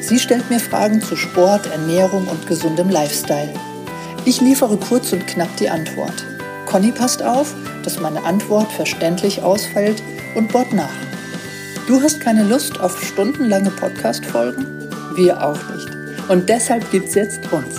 Sie stellt mir Fragen zu Sport, Ernährung und gesundem Lifestyle. Ich liefere kurz und knapp die Antwort. Conny passt auf, dass meine Antwort verständlich ausfällt und bohrt nach. Du hast keine Lust auf stundenlange Podcast-Folgen? Wir auch nicht. Und deshalb gibt's jetzt uns.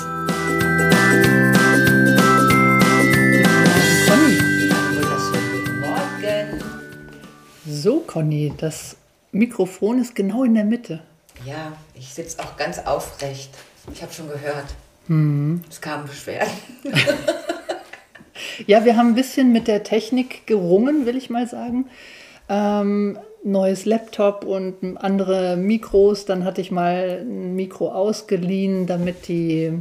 So, Conny, das Mikrofon ist genau in der Mitte. Ja, ich sitze auch ganz aufrecht. Ich habe schon gehört. Mhm. Es kamen Beschwerden. Ja, wir haben ein bisschen mit der Technik gerungen, will ich mal sagen. Ähm, neues Laptop und andere Mikros. Dann hatte ich mal ein Mikro ausgeliehen, damit die,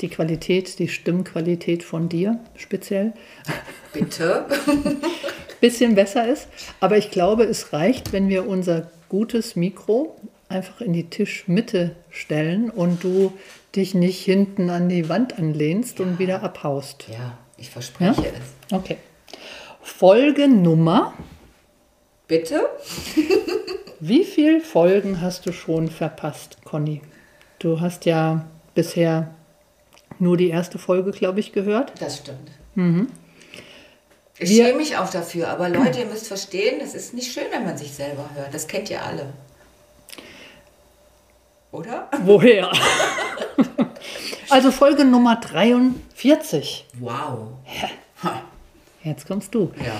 die Qualität, die Stimmqualität von dir speziell, Bitte. bisschen besser ist. Aber ich glaube, es reicht, wenn wir unser gutes Mikro einfach in die Tischmitte stellen und du dich nicht hinten an die Wand anlehnst und wieder abhaust. Ja, ich verspreche Ja? es. Okay. Folgennummer. Bitte? Wie viele Folgen hast du schon verpasst, Conny? Du hast ja bisher nur die erste Folge, glaube ich, gehört. Das stimmt. Mhm. Ich schäme mich auch dafür, aber Leute, ihr müsst verstehen, das ist nicht schön, wenn man sich selber hört. Das kennt ihr alle. Oder? Woher? also Folge Nummer 43. Wow. Jetzt kommst du. Ja.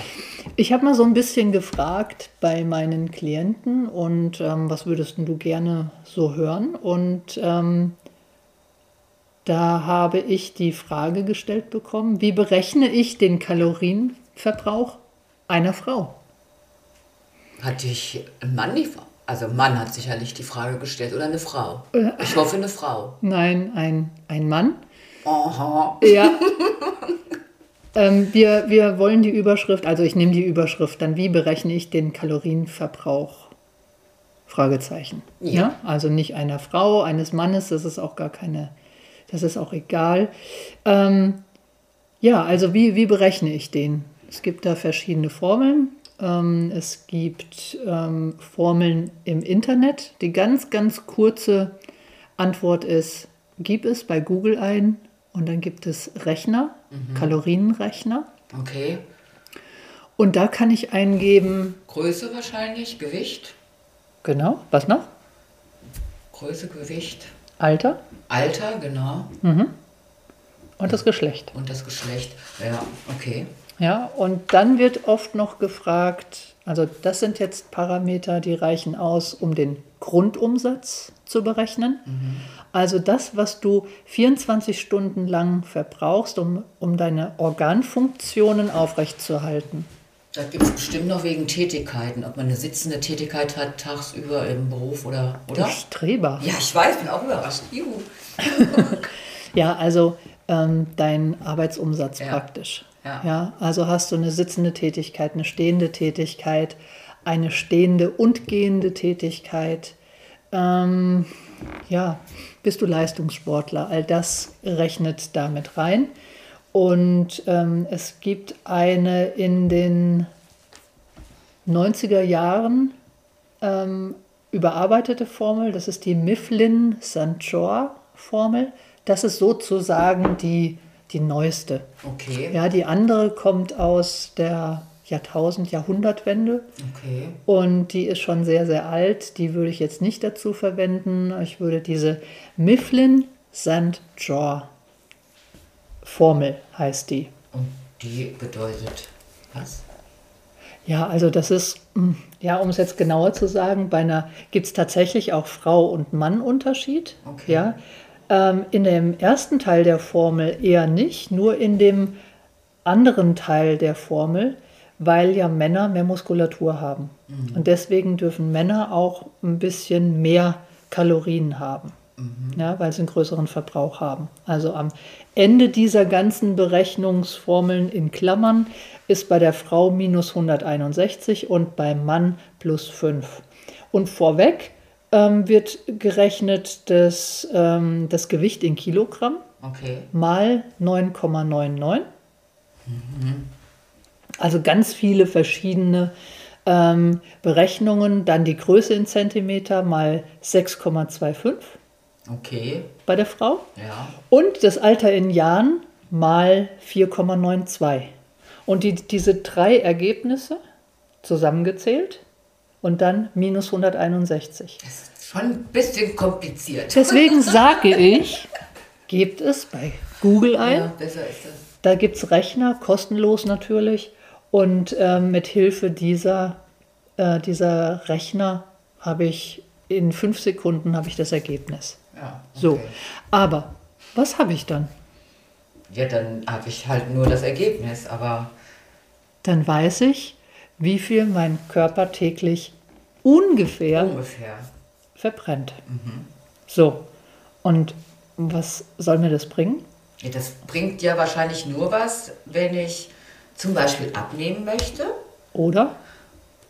Ich habe mal so ein bisschen gefragt bei meinen Klienten und ähm, was würdest du gerne so hören? Und ähm, da habe ich die Frage gestellt bekommen, wie berechne ich den Kalorienverbrauch einer Frau? Hat dich ein Mann die Frage? Also Mann hat sicherlich die Frage gestellt oder eine Frau. Ich hoffe eine Frau. Nein, ein, ein Mann. Aha. Ja. ähm, wir, wir wollen die Überschrift, also ich nehme die Überschrift dann, wie berechne ich den Kalorienverbrauch? Fragezeichen. Ja. Also nicht einer Frau, eines Mannes, das ist auch gar keine, das ist auch egal. Ähm, ja, also wie, wie berechne ich den? Es gibt da verschiedene Formeln. Ähm, es gibt ähm, Formeln im Internet. Die ganz, ganz kurze Antwort ist, gib es bei Google ein und dann gibt es Rechner, Kalorienrechner. Okay. Und da kann ich eingeben, Größe wahrscheinlich, Gewicht. genau, was noch? Größe, Gewicht, Alter Alter, genau. und das Geschlecht. Und das Geschlecht. Ja, okay. Ja, und dann wird oft noch gefragt, also das sind jetzt Parameter, die reichen aus, um den Grundumsatz zu berechnen. Also das, was du 24 Stunden lang verbrauchst, um, um deine Organfunktionen aufrechtzuerhalten. Da gibt es bestimmt noch wegen Tätigkeiten, ob man eine sitzende Tätigkeit hat, tagsüber im Beruf oder. Du oder? Streber. Ja, ich weiß, bin auch überrascht. Juhu. Ja, also ähm, dein Arbeitsumsatz Ja. praktisch. Ja. also hast du eine sitzende Tätigkeit, eine stehende Tätigkeit, eine stehende und gehende Tätigkeit. Ähm, ja, bist du Leistungssportler? All das rechnet damit rein. Und ähm, es gibt eine in den 90er Jahren ähm, überarbeitete Formel, das ist die Mifflin-Sanchor-Formel. Das ist sozusagen die, die neueste. Okay. Ja, die andere kommt aus der Jahrtausend-, Jahrhundertwende Okay. und die ist schon sehr, sehr alt. Die würde ich jetzt nicht dazu verwenden. Ich würde diese Mifflin-St. Formel heißt die. Und die bedeutet was? Ja, also das ist, mm, ja, um es jetzt genauer zu sagen, bei einer gibt es tatsächlich auch Frau- und Mann-Unterschied. Okay. Ja. Ähm, in dem ersten Teil der Formel eher nicht, nur in dem anderen Teil der Formel, weil ja Männer mehr Muskulatur haben. Und deswegen dürfen Männer auch ein bisschen mehr Kalorien haben. Ja, weil sie einen größeren Verbrauch haben. Also am Ende dieser ganzen Berechnungsformeln in Klammern ist bei der Frau minus 161 und beim Mann plus 5. Und vorweg ähm, wird gerechnet das, ähm, das Gewicht in Kilogramm Okay. mal 9,99. Also ganz viele verschiedene ähm, Berechnungen. Dann die Größe in Zentimeter mal 6,25 Okay. bei der Frau. Ja. Und das Alter in Jahren mal 4,92. Und die, diese drei Ergebnisse zusammengezählt und dann minus 161. Das ist schon ein bisschen kompliziert. Deswegen sage ich, gebt es bei Google ein. Ja, besser ist das. Da gibt es Rechner, kostenlos natürlich. Und ähm, mit Hilfe dieser, äh, dieser Rechner habe ich in fünf Sekunden habe ich das Ergebnis. Ja. So, okay. aber was habe ich dann? Ja, dann habe ich halt nur das Ergebnis, aber Dann weiß ich, wie viel mein Körper täglich ungefähr ungefähr. verbrennt. So, und was soll mir das bringen? Ja, das bringt ja wahrscheinlich nur was, wenn ich zum Beispiel abnehmen möchte, Oder?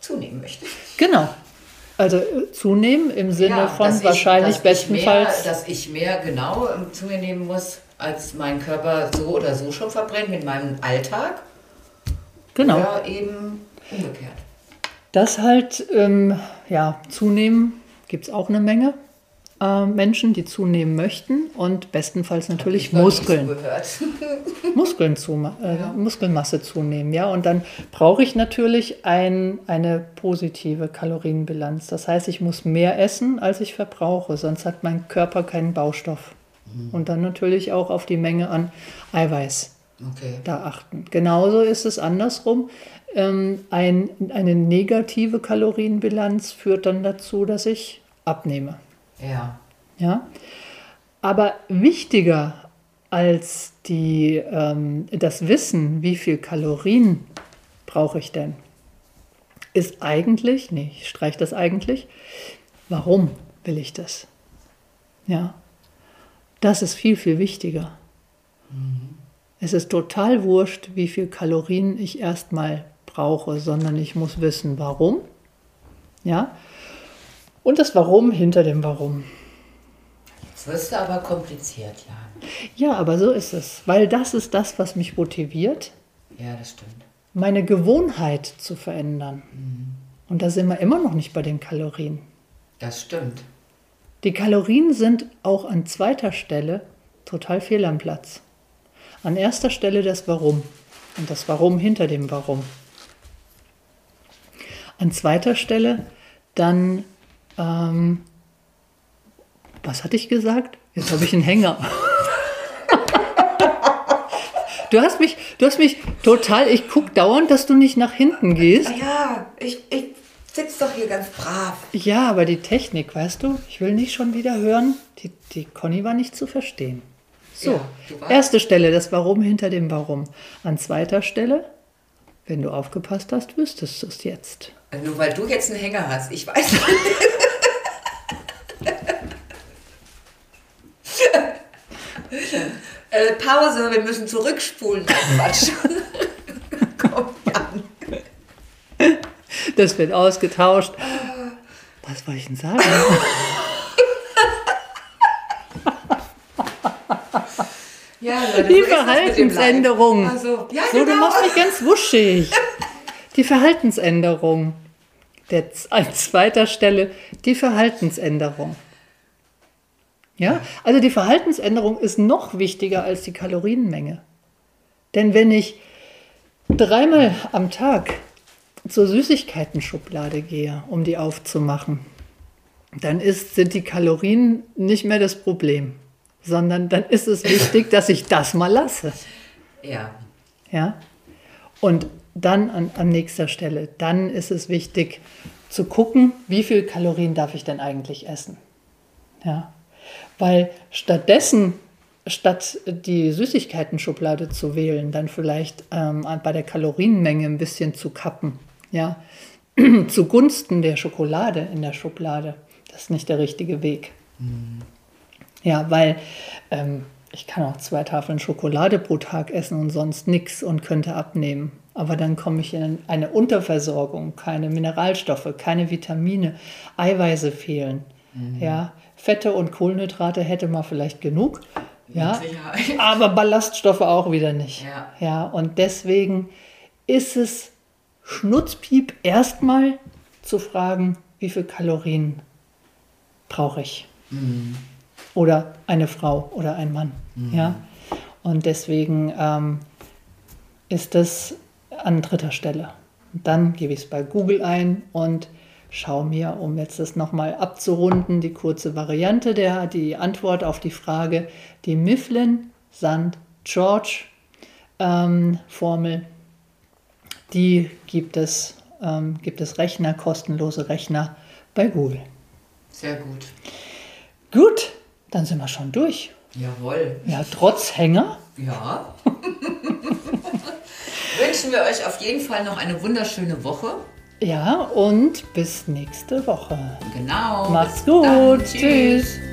zunehmen möchte. Genau. Also äh, zunehmen im Sinne Ja, von ich- wahrscheinlich dass ich mehr, bestenfalls. dass ich mehr genau ähm, zu mir nehmen muss, als mein Körper so oder so schon verbrennt mit meinem Alltag. genau. Oder eben umgekehrt. Das halt, ähm, ja, zunehmen gibt es auch eine Menge äh, Menschen, die zunehmen möchten und bestenfalls natürlich Muskeln. Muskeln zu, äh, Muskelmasse zunehmen, ja. Und dann brauche ich natürlich ein, eine positive Kalorienbilanz. Das heißt, ich muss mehr essen, als ich verbrauche, sonst hat mein Körper keinen Baustoff. Und dann natürlich auch auf die Menge an Eiweiß Okay. da achten. Genauso ist es andersrum. Ähm, ein, eine negative Kalorienbilanz führt dann dazu, dass ich abnehme. Ja. Ja? Aber wichtiger als die, ähm, das Wissen, wie viel Kalorien brauche ich denn, ist eigentlich, nee, ich streiche das eigentlich, warum will ich das? Ja, das ist viel, viel wichtiger. Es ist total wurscht, wie viel Kalorien ich erstmal brauche, sondern ich muss wissen, warum. Ja, und das Warum hinter dem Warum. Jetzt wirst du aber kompliziert, Jan. Ja, aber so ist es, weil das ist das, was mich motiviert, Ja, das stimmt. meine Gewohnheit zu verändern. Und da sind wir immer noch nicht bei den Kalorien. Das stimmt. Die Kalorien sind auch an zweiter Stelle total fehl am Platz. An erster Stelle das Warum und das Warum hinter dem Warum. An zweiter Stelle dann, ähm, was hatte ich gesagt? Jetzt habe ich einen Hänger. Du hast mich, du hast mich total, ich gucke dauernd, dass du nicht nach hinten gehst. Ja, ich, ich sitze doch hier ganz brav. Ja, aber die Technik, weißt du, ich will nicht schon wieder hören. Die, die Conny war nicht zu verstehen. So, Ja, erste Stelle, das Warum hinter dem Warum. An zweiter Stelle, wenn du aufgepasst hast, wüsstest du es jetzt. Nur weil du jetzt einen Hänger hast, ich weiß. äh, Pause, wir müssen zurückspulen. Quatsch. Komm, Jan. Das wird ausgetauscht. Was wollte ich denn sagen? Ja, Leute, Die Verhaltensänderung. Also, ja, So, du genau. machst mich ganz wuschig. Die Verhaltensänderung. Der, an zweiter Stelle die Verhaltensänderung. Ja, also die Verhaltensänderung ist noch wichtiger als die Kalorienmenge. Denn wenn ich dreimal am Tag zur Süßigkeiten-Schublade gehe, um die aufzumachen, dann ist, sind die Kalorien nicht mehr das Problem, sondern dann ist es wichtig, dass ich das mal lasse. Ja, Ja? Und dann an, an nächster Stelle, dann ist es wichtig zu gucken, wie viel Kalorien darf ich denn eigentlich essen. Ja? Weil stattdessen, statt die Süßigkeiten-Schublade zu wählen, dann vielleicht ähm, bei der Kalorienmenge ein bisschen zu kappen. Ja? Zugunsten der Schokolade in der Schublade. Das ist nicht der richtige Weg. Ja, weil ähm, ich kann auch zwei Tafeln Schokolade pro Tag essen und sonst nichts und könnte abnehmen. Aber dann komme ich in eine Unterversorgung, keine Mineralstoffe, keine Vitamine, Eiweiße fehlen. Mhm. Ja, Fette und Kohlenhydrate hätte man vielleicht genug. Ja, aber Ballaststoffe auch wieder nicht. Ja. ja, und deswegen ist es Schnutzpiep erstmal zu fragen, wie viel Kalorien brauche ich? Mhm. Oder eine Frau oder ein Mann. Mhm. Ja? Und deswegen ähm, ist das an dritter Stelle. Und dann gebe ich es bei Google ein und schaue mir, um jetzt das nochmal abzurunden, die kurze Variante, der, die Antwort auf die Frage, die Mifflin Sand George ähm, Formel, die gibt es, ähm, gibt es Rechner, kostenlose Rechner bei Google. Sehr gut. Gut, dann sind wir schon durch. Jawohl. Ja, trotz Hänger. Ja. Wünschen wir euch auf jeden Fall noch eine wunderschöne Woche. Ja, und bis nächste Woche. Genau. Macht's gut. Tschüss. Tschüss.